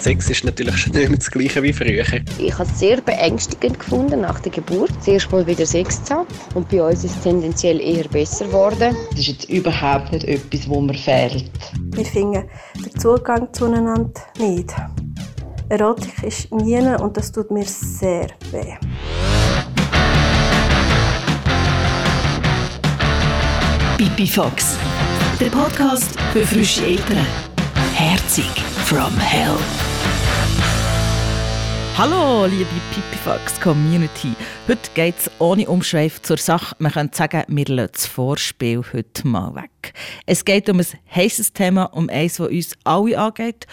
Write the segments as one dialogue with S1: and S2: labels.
S1: Sex ist natürlich schon nicht mehr das Gleiche wie früher.
S2: Ich habe es sehr beängstigend gefunden, nach der Geburt zuerst mal wieder Sex zu haben. Und bei uns ist es tendenziell eher besser geworden.
S3: Das ist jetzt überhaupt nicht etwas, wo mir fehlt.
S4: Wir finden den Zugang zueinander nicht. Erotik ist nie und das tut mir sehr weh.
S5: Pipi Fox, der Podcast für frische Eltern. Herzig from Hell. Hallo, liebe Pipifax Community. Heute geht es ohne Umschweif zur Sache. Man könnte sagen, wir lassen das Vorspiel heute mal weg. Es geht um ein heißes Thema, um eines, das uns alle angeht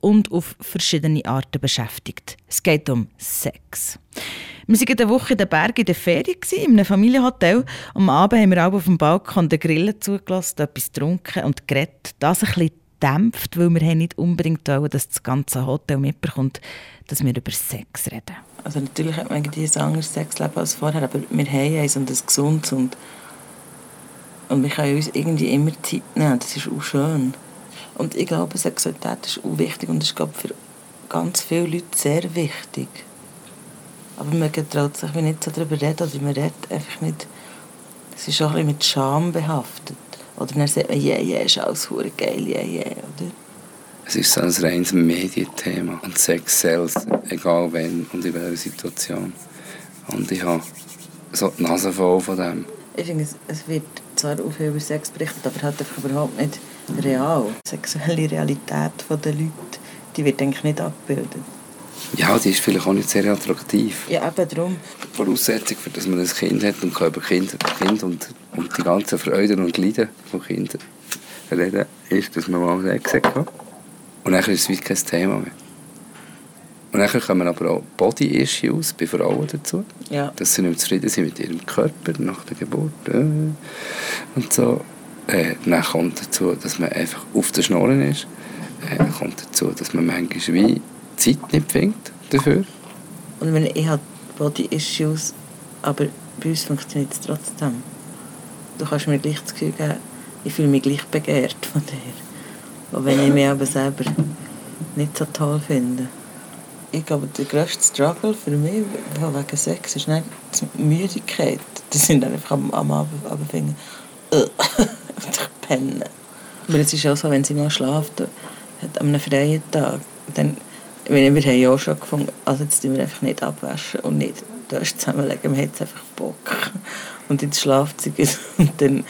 S5: und auf verschiedene Arten beschäftigt. Es geht um Sex. Wir waren eine Woche in den Bergen in der Ferien, in einem Familienhotel. Am Abend haben wir auch auf dem Balkon den Grillen zugelassen, etwas getrunken und geredet. Das ein bisschen dämpft, weil wir nicht unbedingt wollen, dass das ganze Hotel mitbekommt, dass wir über Sex reden.
S3: Also natürlich hat man ein anderes Sexleben als vorher, aber wir haben eins und ein gesundes und, und wir können uns irgendwie immer Zeit nehmen. Das ist auch schön. Und ich glaube, Sexualität ist auch wichtig und ist für ganz viele Leute sehr wichtig. Aber man traut sich nicht so darüber reden oder man redet einfach nicht. Es ist auch ein bisschen mit Scham behaftet. Oder dann sagt man, yeah, yeah, ist alles geil, yeah, yeah, oder?
S6: Es ist so ein reines Medienthema und Sex sells, egal wann und in welcher Situation. Und ich habe so die Nase voll von dem.
S3: Ich finde, es wird zwar auch viel über Sex berichtet, aber halt einfach überhaupt nicht real. Die sexuelle Realität der Leute, die wird eigentlich nicht abgebildet.
S6: Ja, die ist vielleicht auch nicht sehr attraktiv.
S3: Ja, eben darum.
S6: Die Voraussetzung, für dass man ein Kind hat und kann über Kind, kind und, und die ganzen Freuden und Leiden von Kindern reden, ist, dass man mal Sex hat. Und dann ist es wie kein Thema mehr. Und dann kommen aber auch Body-Issues bei Frauen dazu.
S3: Ja.
S6: Dass sie nicht zufrieden sind mit ihrem Körper nach der Geburt. Äh, und so. Äh, dann kommt dazu, dass man einfach auf der Schnorren ist. Äh, kommt dazu, dass man manchmal wie Zeit nicht findet dafür.
S3: Und wenn ich habe Body-Issues, aber bei uns funktioniert es trotzdem. Du kannst mir gleich das Gefühl geben, ich fühle mich gleich begehrt von dir. Auch wenn ich mich aber selber nicht so toll finde. Ich glaube, der grösste Struggle für mich wegen Sex ist nicht die Müdigkeit. Die sind einfach am, am Abend, Abend finden, äh, ich penne. Aber es ist auch so, wenn sie mal schlaft, hat an einem freien Tag, dann wir, haben ja auch schon gefunden, also jetzt tun wir einfach nicht abwaschen und nicht zusammenlegen, wir haben jetzt einfach Bock. Und ins Schlafzimmer und dann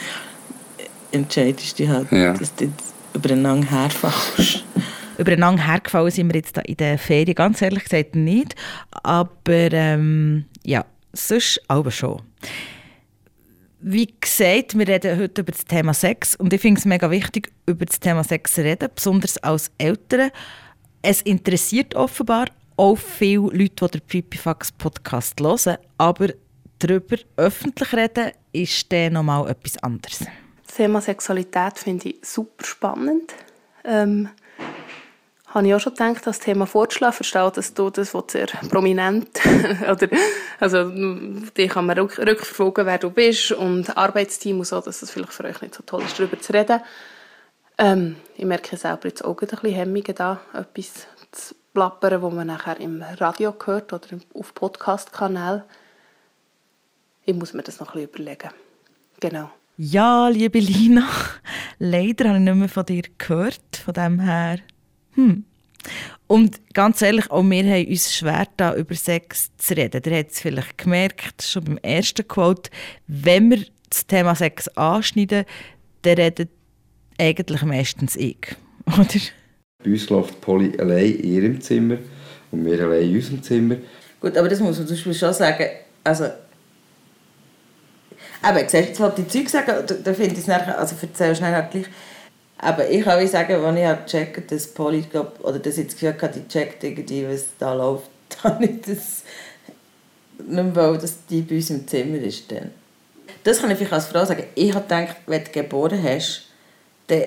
S3: entscheidest du halt, ja. dass du übereinander herfällst.
S5: Übereinander hergefallen sind wir jetzt in der Ferien, ganz ehrlich gesagt nicht, aber ähm, ja, sonst aber schon. Wie gesagt, wir reden heute über das Thema Sex und ich finde es mega wichtig, über das Thema Sex zu reden, besonders als Eltern, es interessiert offenbar auch viele Leute, die den Pipifax Podcast hören, aber darüber öffentlich reden ist dann nochmal etwas anderes.
S4: Das Thema Sexualität finde ich super spannend. Ähm, habe ich auch schon gedacht, das Thema Fortschlafen, verstehe, dass du das sehr prominent, oder, also, die kann man rückverfolgen, wer du bist und Arbeitsteam und so, dass es vielleicht für euch nicht so toll ist, darüber zu reden. Ähm, ich merke selber jetzt auch ein bisschen Hemmungen da, etwas zu plappern, wo man nachher im Radio hört oder auf Podcast-Kanal. Ich muss mir das noch ein bisschen überlegen. Genau.
S5: Ja, liebe Lina, leider habe ich nicht mehr von dir gehört, von dem her. Hm. Und ganz ehrlich, auch wir haben uns schwer, da über Sex zu reden. Ihr habt es vielleicht gemerkt, schon beim ersten Quote, wenn wir das Thema Sex anschneiden, dann redet eigentlich meistens ich, oder?
S6: Bei uns läuft Polly allein in ihrem Zimmer und wir allein in unserem Zimmer.
S3: Gut, aber das muss man zum Beispiel schon sagen, also... Aber siehst jetzt wollte die Zeug sagen, da, finde ich es nachher, also erzähl schnell halt gleich. Aber ich kann sagen, als ich halt gecheckt dass Polly, glaub, oder dass ich das Gefühl hatte, die checkt irgendwie, was da läuft, habe ich das nicht mehr dass die bei uns im Zimmer ist. Dann. Das kann ich vielleicht als Frau sagen. Ich habe gedacht, wenn du geboren hast, dann,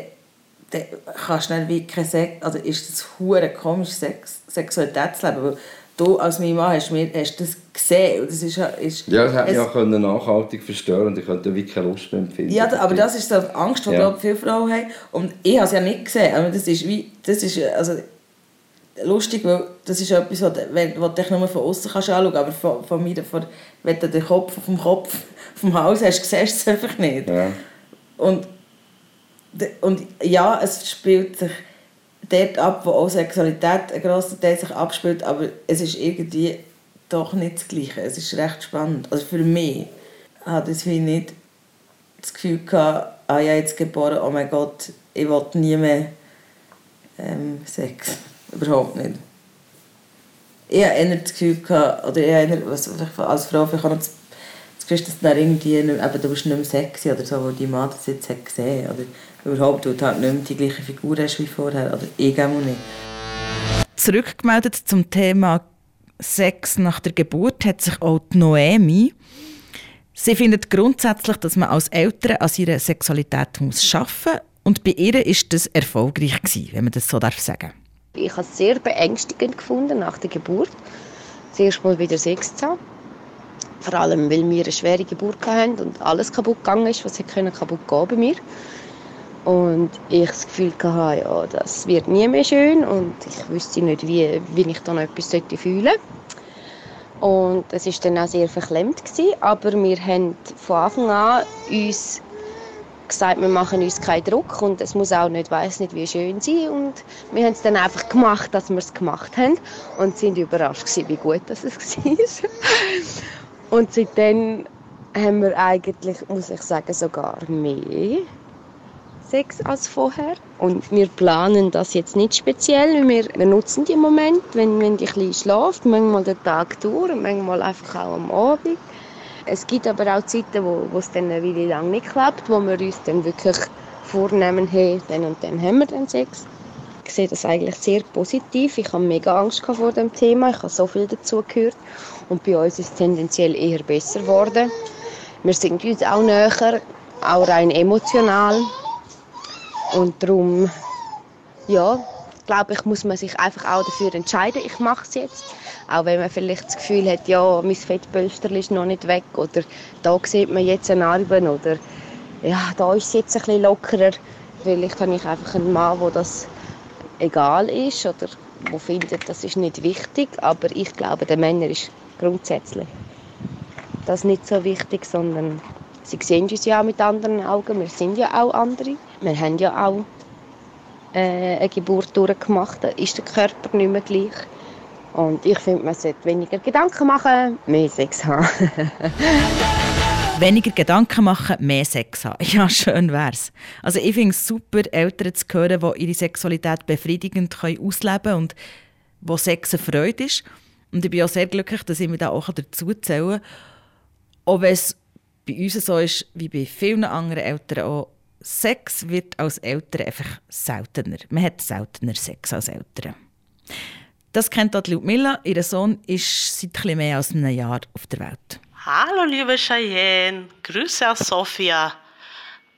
S3: dann kannst du nicht wie kein Sex, also ist das hure komisch Sex, Sexualitätsleben, weil du als mein Mann hast, mir, hast das gesehen das ist, ist
S6: ja, das hätte mich auch können nachhaltig verstören und ich könnte wirklich keine Lust mehr empfinden.
S3: Ja, aber das ist so die Angst, die ja. viele Frauen haben und ich habe es ja nicht gesehen, aber das ist wie, das ist, also lustig, weil das ist etwas, was du dich nur von außen anschauen kannst, aber von, von mir, von, wenn du den Kopf dem Kopf vom Haus hast, siehst du es einfach nicht.
S6: Ja.
S3: Und, und ja, es spielt sich dort ab, wo auch Sexualität ein grosser Teil sich abspielt, aber es ist irgendwie doch nicht das Gleiche. Es ist recht spannend. Also für mich hatte ich nicht das Gefühl gehabt, ah ja, jetzt geboren, oh mein Gott, ich will nie mehr ähm, Sex. Überhaupt nicht. Ich hatte eher das Gefühl, gehabt, oder ich eher, was, als Frau ich habe das, das Gefühl, dass dann irgendwie, eben, du bist nicht mehr sexy oder so, weil die Mann das jetzt hat gesehen oder überhaupt, du halt nicht mehr die gleiche Figur hast wie vorher, oder ich auch nicht.
S5: Zurückgemeldet zum Thema Sex nach der Geburt hat sich auch die Noemi. Sie findet grundsätzlich, dass man als Eltern an ihrer Sexualität muss arbeiten muss. Und bei ihr war das erfolgreich, gewesen, wenn man das so darf sagen
S2: Ich habe es sehr beängstigend gefunden nach der Geburt. Zuerst mal wieder Sex zu haben. Vor allem, weil wir eine schwere Geburt hatten und alles kaputt gegangen ist, was kaputt gehen bei mir. Und ich das Gefühl hatte, ja, das wird nie mehr schön und ich wüsste nicht, wie, wie ich dann etwas fühlen sollte. Und es war dann auch sehr verklemmt. Gewesen, aber wir haben von Anfang an uns gesagt, wir machen uns keinen Druck und es muss auch nicht, weiß nicht, wie schön sein. Und wir haben es dann einfach gemacht, dass wir es gemacht haben und sind überrascht gewesen, wie gut das es war. Und seitdem haben wir eigentlich, muss ich sagen, sogar mehr Sex als vorher. Und wir planen das jetzt nicht speziell. Wir, wir nutzen die Moment, wenn, wenn die Kleine schläft, manchmal den Tag durch manchmal einfach auch am Abend. Es gibt aber auch Zeiten, wo, wo es dann eine Weile lang nicht klappt, wo wir uns dann wirklich vornehmen, hey, dann und dann haben wir dann Sex. Ich sehe das eigentlich sehr positiv. Ich habe mega Angst vor dem Thema. Ich habe so viel dazu gehört. Und bei uns ist es tendenziell eher besser geworden. Wir sind uns auch näher, auch rein emotional. Und darum, ja, glaube ich, muss man sich einfach auch dafür entscheiden, ich mache es jetzt. Auch wenn man vielleicht das Gefühl hat, ja, mein Fettpölster ist noch nicht weg oder da sieht man jetzt eine Narbe oder ja, da ist es jetzt ein bisschen lockerer. Vielleicht habe ich einfach einen Mann, wo das egal ist oder wo findet, das ist nicht wichtig. Aber ich glaube, den Männern ist grundsätzlich das nicht so wichtig, sondern sie sehen uns ja auch mit anderen Augen. Wir sind ja auch andere. Wir haben ja auch äh, eine Geburt durchgemacht. Da ist der Körper nicht mehr gleich. Und ich finde, man sollte weniger Gedanken machen, mehr Sex haben.
S5: weniger Gedanken machen, mehr Sex haben. Ja, schön wär's. Also ich finde es super, Eltern zu hören, die ihre Sexualität befriedigend können ausleben können und wo Sex eine Freude ist. Und ich bin auch sehr glücklich, dass ich mich da auch dazu zählen kann. Auch wenn es bei uns so ist, wie bei vielen anderen Eltern auch, Sex wird als Eltern einfach seltener. Man hat seltener Sex als Eltern. Das kennt auch Ludmilla. Ihr Sohn ist seit etwas mehr als einem Jahr auf der Welt.
S7: Hallo liebe Cheyenne, Grüße aus Sofia.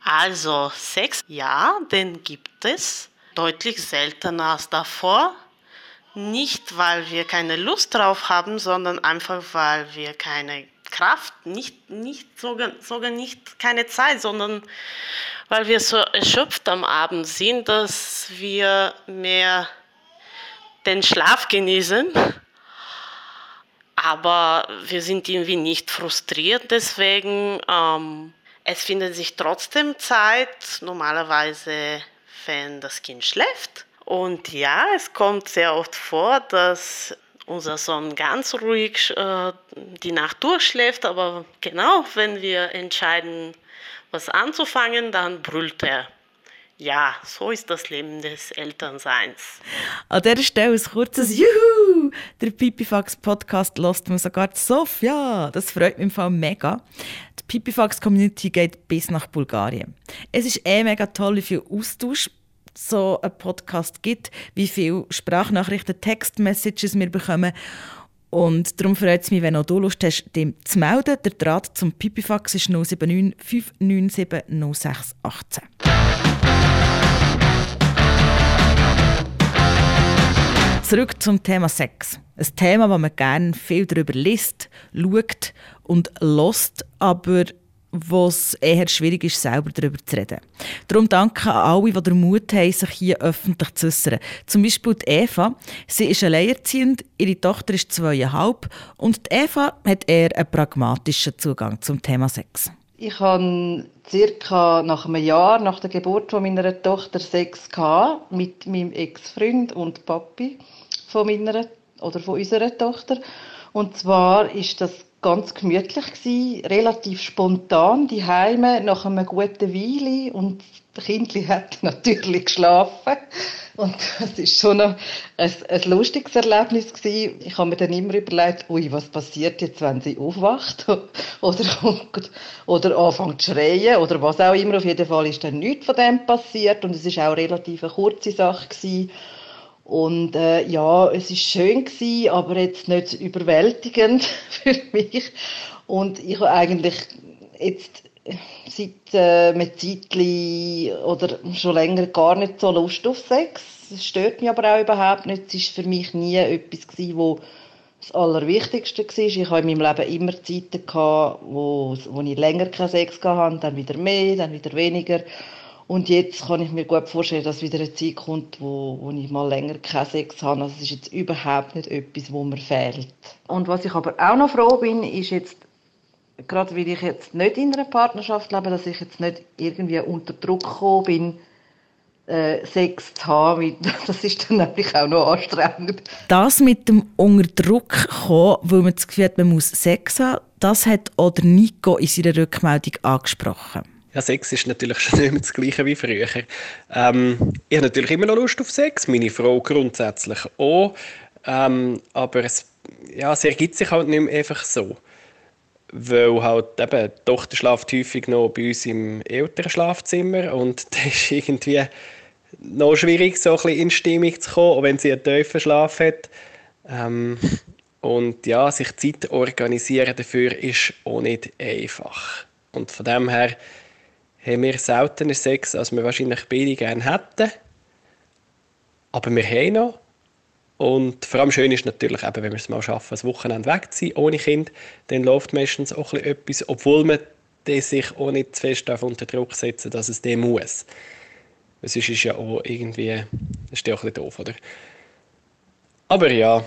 S7: Also Sex, ja, den gibt es. Deutlich seltener als davor. Nicht, weil wir keine Lust drauf haben, sondern einfach, weil wir keine Kraft, nicht, nicht sogar, sogar nicht keine Zeit, sondern weil wir so erschöpft am Abend sind, dass wir mehr den Schlaf genießen. Aber wir sind irgendwie nicht frustriert deswegen. Ähm, es findet sich trotzdem Zeit, normalerweise, wenn das Kind schläft. Und ja, es kommt sehr oft vor, dass unser Sohn ganz ruhig äh, die Nacht durchschläft, aber genau, wenn wir entscheiden, was anzufangen, dann brüllt er. Ja, so ist das Leben des Elternseins.
S5: An dieser Stelle ein kurzes Juhu! Der Pipifax Podcast lässt man sogar Sofia. Das freut mich im Fall mega. Die Pipifax Community geht bis nach Bulgarien. Es ist eh mega toll, wie viel Austausch so ein Podcast gibt, wie viele Sprachnachrichten, Textmessages wir bekommen. Und darum freut es mich, wenn auch du Lust hast, dem zu melden. Der Draht zum Pipifax ist 079 597 0618. Zurück zum Thema Sex. Ein Thema, wo man gerne viel darüber liest, schaut und lost, aber wo es eher schwierig ist, selber darüber zu reden. Darum danke an alle, die den Mut haben, sich hier öffentlich zu äußern. Zum Beispiel die Eva. Sie ist alleinerziehend, ihre Tochter ist zweieinhalb und die Eva hat eher einen pragmatischen Zugang zum Thema Sex.
S8: Ich habe circa nach einem Jahr nach der Geburt meiner Tochter Sex mit meinem Ex-Freund und Papi von meiner oder von unserer Tochter. Und zwar ist das ganz gemütlich gewesen, relativ spontan, die Heime nach einem guten Weile und das Kind hat natürlich geschlafen und es ist schon ein, ein lustiges Erlebnis gewesen. Ich habe mir dann immer überlegt, ui, was passiert jetzt, wenn sie aufwacht oder oder anfängt zu schreien oder was auch immer. Auf jeden Fall ist dann nichts von dem passiert und es ist auch relativ eine kurze Sache gewesen. Und äh, ja, es ist schön gewesen, aber jetzt nicht überwältigend für mich. Und ich habe eigentlich jetzt seit äh, einem Zeitchen oder schon länger gar nicht so Lust auf Sex. Es stört mich aber auch überhaupt nicht. Es ist für mich nie etwas gewesen, wo das Allerwichtigste war. Ich habe in meinem Leben immer Zeiten gehabt, wo, wo ich länger keinen Sex hatte, dann wieder mehr, dann wieder weniger. Und jetzt kann ich mir gut vorstellen, dass wieder eine Zeit kommt, wo, wo ich mal länger keinen Sex habe. Also es ist jetzt überhaupt nicht etwas, wo mir fehlt. Und was ich aber auch noch froh bin, ist jetzt, gerade weil ich jetzt nicht in einer Partnerschaft lebe, dass ich jetzt nicht irgendwie unter Druck gekommen bin, äh, Sex zu haben. Das ist dann nämlich auch noch anstrengend.
S5: Das mit dem unter Druck kommen, weil man das Gefühl hat, man muss Sex haben, das hat oder Nico in seiner Rückmeldung angesprochen.
S1: Ja, Sex ist natürlich schon nicht mehr das Gleiche wie früher. Ähm, ich habe natürlich immer noch Lust auf Sex, meine Frau grundsätzlich auch. Ähm, aber es, ja, es ergibt sich halt nicht mehr einfach so. Weil halt eben, die Tochter schläft häufig noch bei uns im älteren Schlafzimmer und das ist irgendwie noch schwierig, so ein bisschen in Stimmung zu kommen, auch wenn sie einen tiefen Schlaf hat. Ähm, und ja, sich Zeit organisieren dafür ist auch nicht einfach. Und von dem her haben wir seltener Sex, als wir wahrscheinlich beide gerne hätten. Aber wir haben noch. Und vor allem schön ist natürlich, eben, wenn wir es mal schaffen, das Wochenende weg zu sein, ohne Kind, dann läuft meistens auch etwas, obwohl man sich auch nicht zu fest unter Druck setzen dass es dem muss. Es ist ja auch irgendwie, das ist ja auch ein bisschen doof, oder? Aber ja,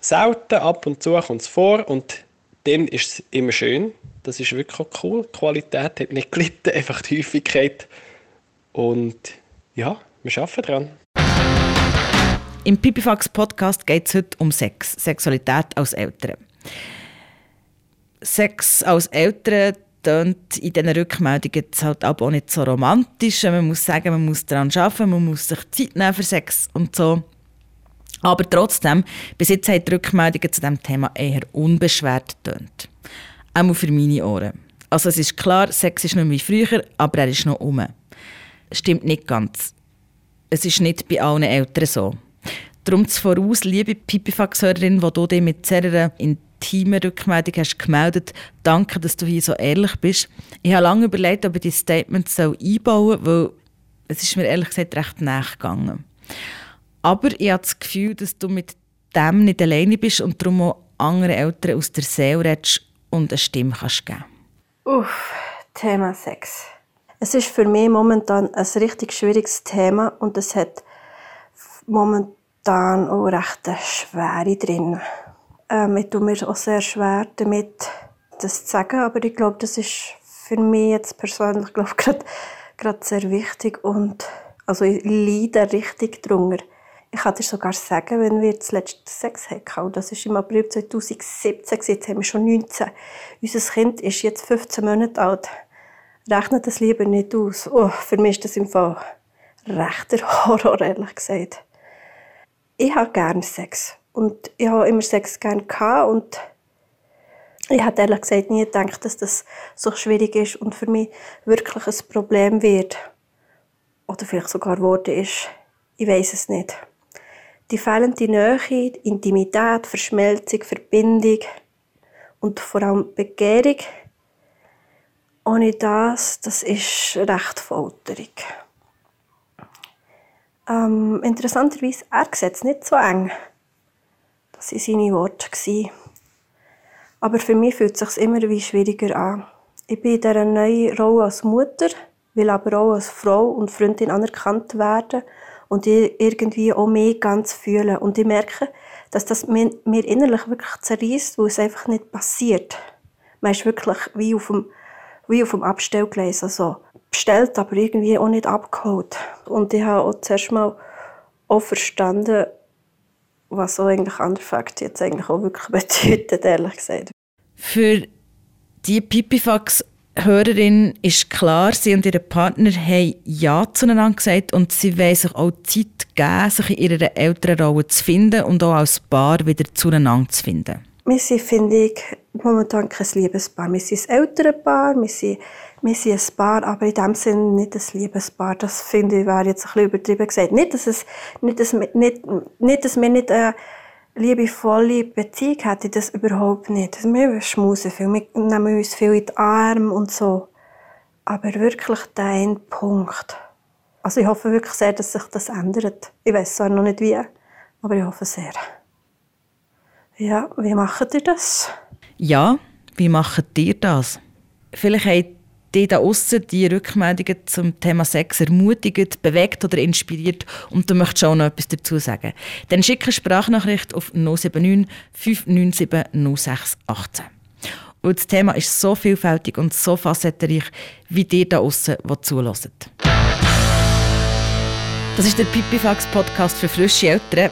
S1: selten, ab und zu kommt es vor und dann ist es immer schön, das ist wirklich cool. Die Qualität hat nicht gelitten, einfach die Häufigkeit. Und ja, wir arbeiten dran.
S5: Im Pipifax Podcast geht es heute um Sex, Sexualität als Eltern. Sex als Eltern tönt in diesen Rückmeldungen halt auch nicht so romantisch. Man muss sagen, man muss daran arbeiten, man muss sich Zeit nehmen für Sex und so. Aber trotzdem, bis jetzt haben die Rückmeldungen zu diesem Thema eher unbeschwert tönt. Auch für meine Ohren. Also es ist klar, Sex ist nicht wie früher, aber er ist noch um. Stimmt nicht ganz. Es ist nicht bei allen Eltern so. Darum voraus, liebe Pipifax-Hörerin, die du dich mit sehr intimen Rückmeldung hast gemeldet, danke, dass du hier so ehrlich bist. Ich habe lange überlegt, ob ich dieses Statement einbauen soll, weil es ist mir ehrlich gesagt recht nachgegangen. Aber ich habe das Gefühl, dass du mit dem nicht alleine bist und darum auch andere Eltern aus der Seele redest und eine Stimme kannst geben
S9: Uff, Thema Sex. Es ist für mich momentan ein richtig schwieriges Thema und es hat momentan auch recht eine Schwere drin. Ähm, ich tue mir auch sehr schwer damit, das zu sagen, aber ich glaube, das ist für mich jetzt persönlich gerade sehr wichtig und also ich leide richtig drunter. Ich kann dir sogar sagen, wenn wir das letzte Sex hatten, das war im April 2017, jetzt haben wir schon 19. Unser Kind ist jetzt 15 Monate alt. Rechnet das lieber nicht aus. Oh, für mich ist das im Fall rechter Horror, ehrlich gesagt. Ich habe gerne Sex. Und ich habe immer Sex gerne gehabt und ich habe ehrlich gesagt nie gedacht, dass das so schwierig ist und für mich wirklich ein Problem wird. Oder vielleicht sogar geworden ist. Ich weiß es nicht. Die fehlende Nähe, Intimität, Verschmelzung, Verbindung und vor allem Begehrung. Ohne das, das ist recht folterig. Ähm, interessanterweise, er sieht es nicht so eng. Das waren seine Worte. Aber für mich fühlt es sich immer wie schwieriger an. Ich bin in dieser neuen Rolle als Mutter, will aber auch als Frau und Freundin anerkannt werden und ich irgendwie auch mehr ganz fühlen. Und ich merke, dass das mir, mir innerlich wirklich zerreißt, weil es einfach nicht passiert. Man ist wirklich wie auf dem, wie auf dem Abstellgleis, also bestellt, aber irgendwie auch nicht abgeholt. Und ich habe auch zuerst mal auch verstanden, was so eigentlich Underfact jetzt eigentlich auch wirklich bedeutet, ehrlich gesagt.
S5: Für die Pipifax Hörerin ist klar, sie und ihr Partner haben Ja zueinander gesagt und sie wollen sich auch Zeit geben, sich in ihrer älteren Rolle zu finden und auch als Paar wieder zueinander zu finden.
S9: Wir sind, finde ich, momentan kein Liebespaar. Wir sind ein älteres Paar, wir sind, wir sind ein Paar, aber in dem Sinne nicht ein Liebespaar. Das finde ich, wäre jetzt ein bisschen übertrieben gesagt. Nicht, dass, es, nicht, dass, wir, nicht, nicht, dass wir nicht eine liebevolle Beziehung hätten, das überhaupt nicht. Wir schmusen viel, wir nehmen uns viel in die Arme und so. Aber wirklich der Punkt. Also ich hoffe wirklich sehr, dass sich das ändert. Ich weiß zwar noch nicht wie, aber ich hoffe sehr. Ja, wie macht ihr das?
S5: Ja, wie macht ihr das? Vielleicht habt ihr da aussen die Rückmeldungen zum Thema Sex ermutigt, bewegt oder inspiriert und du möchtest auch noch etwas dazu sagen. Dann schicke eine Sprachnachricht auf 079 597 0618. Und das Thema ist so vielfältig und so facettenreich, wie ihr da aussen zulässt. Das ist der Pipifax Podcast für frische Eltern.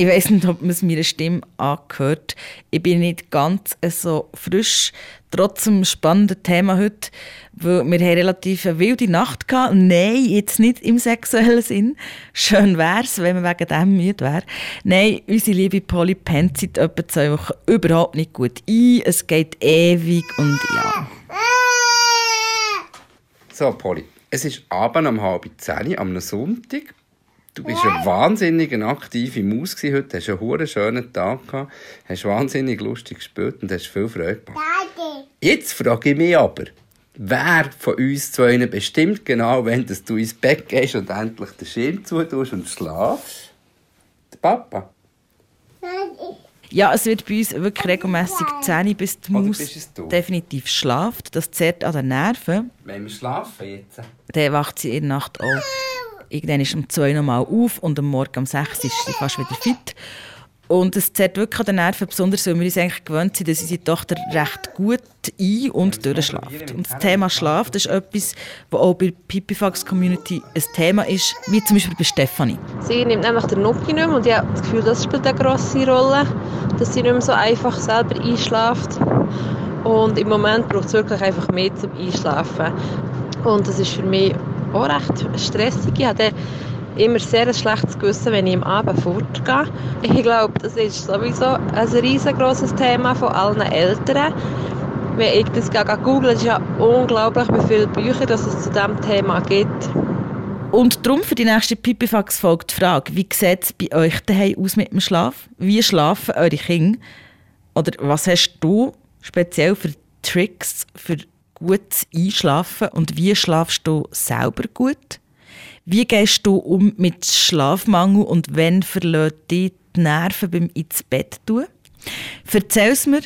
S5: Ich weiß nicht, ob man es meiner Stimme angehört. Ich bin nicht ganz so frisch, trotz dem spannenden Thema heute, weil wir haben relativ eine wilde Nacht hatten. Nein, jetzt nicht im sexuellen Sinn. Schön wäre es, wenn man wegen dem müde wäre. Nein, unsere liebe Polly pennt seit etwa zwei Wochen überhaupt nicht gut ein. Es geht ewig und ja.
S6: So, Polly, es ist abends um halb zehn am Sonntag. Du bist eine wahnsinnig aktive Maus gewesen heute, hast einen hure schönen Tag gehabt, hast wahnsinnig lustig gespielt und hast viel Freude gemacht. Jetzt frage ich mich aber, wer von uns zwei bestimmt genau, wenn du ins Bett gehst und endlich den Schirm zutust und schlafst? Der Papa?
S5: Ja, es wird bei uns wirklich regelmäßig 10 bis die
S6: Oder
S5: Maus
S6: bist es du?
S5: definitiv schlaft. Das zerrt an den Nerven.
S6: Wenn wir schlafen jetzt?
S5: Dann wacht sie in der Nacht auch. Irgendwann ist um 2 nochmal auf und am Morgen um 6 ist sie fast wieder fit. Und es zerrt wirklich an den Nerven, besonders weil wir uns eigentlich gewöhnt sind, dass unsere Tochter recht gut ein- und durchschläft. Und das Thema Schlaf, das ist etwas, das auch bei der Pipifax Community ein Thema ist, wie zum Beispiel bei Stefanie.
S10: Sie nimmt nämlich den Nuki nicht mehr und ich habe das Gefühl, das spielt eine grosse Rolle, dass sie nicht mehr so einfach selber einschläft. Und im Moment braucht es wirklich einfach mehr zum Einschlafen. Und das ist für mich auch recht stressig. Ich habe immer sehr ein schlechtes Gewissen, wenn ich am Abend fortgehe. Ich glaube, das ist sowieso ein riesengroßes Thema von allen Eltern. Wenn ich das google, ist ja unglaublich, wie viele Bücher dass es zu diesem Thema gibt.
S5: Und darum für die nächste Pipifax-Folge die Frage, wie sieht es bei euch daheim aus mit dem Schlaf? Wie schlafen eure Kinder? Oder was hast du speziell für Tricks für gutes Einschlafen und wie schlafst du selber gut? Wie gehst du um mit Schlafmangel und wenn verlässt dich die Nerven beim ins Bett tun? Erzähl es mir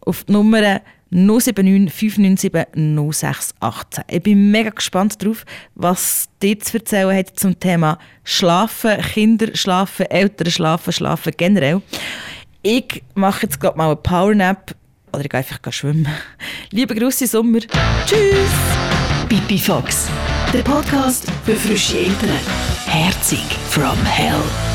S5: auf die Nummer 079 597 0618. Ich bin mega gespannt darauf, was dir zu erzählen hat zum Thema Schlafen, Kinder schlafen, Eltern schlafen, schlafen generell. Ich mache jetzt gerade mal eine Powernap oder ich gehe einfach schwimmen. Liebe Grüße Sommer. Tschüss!
S11: Pipi Fox, der Podcast für frische Eltern. Herzig from Hell.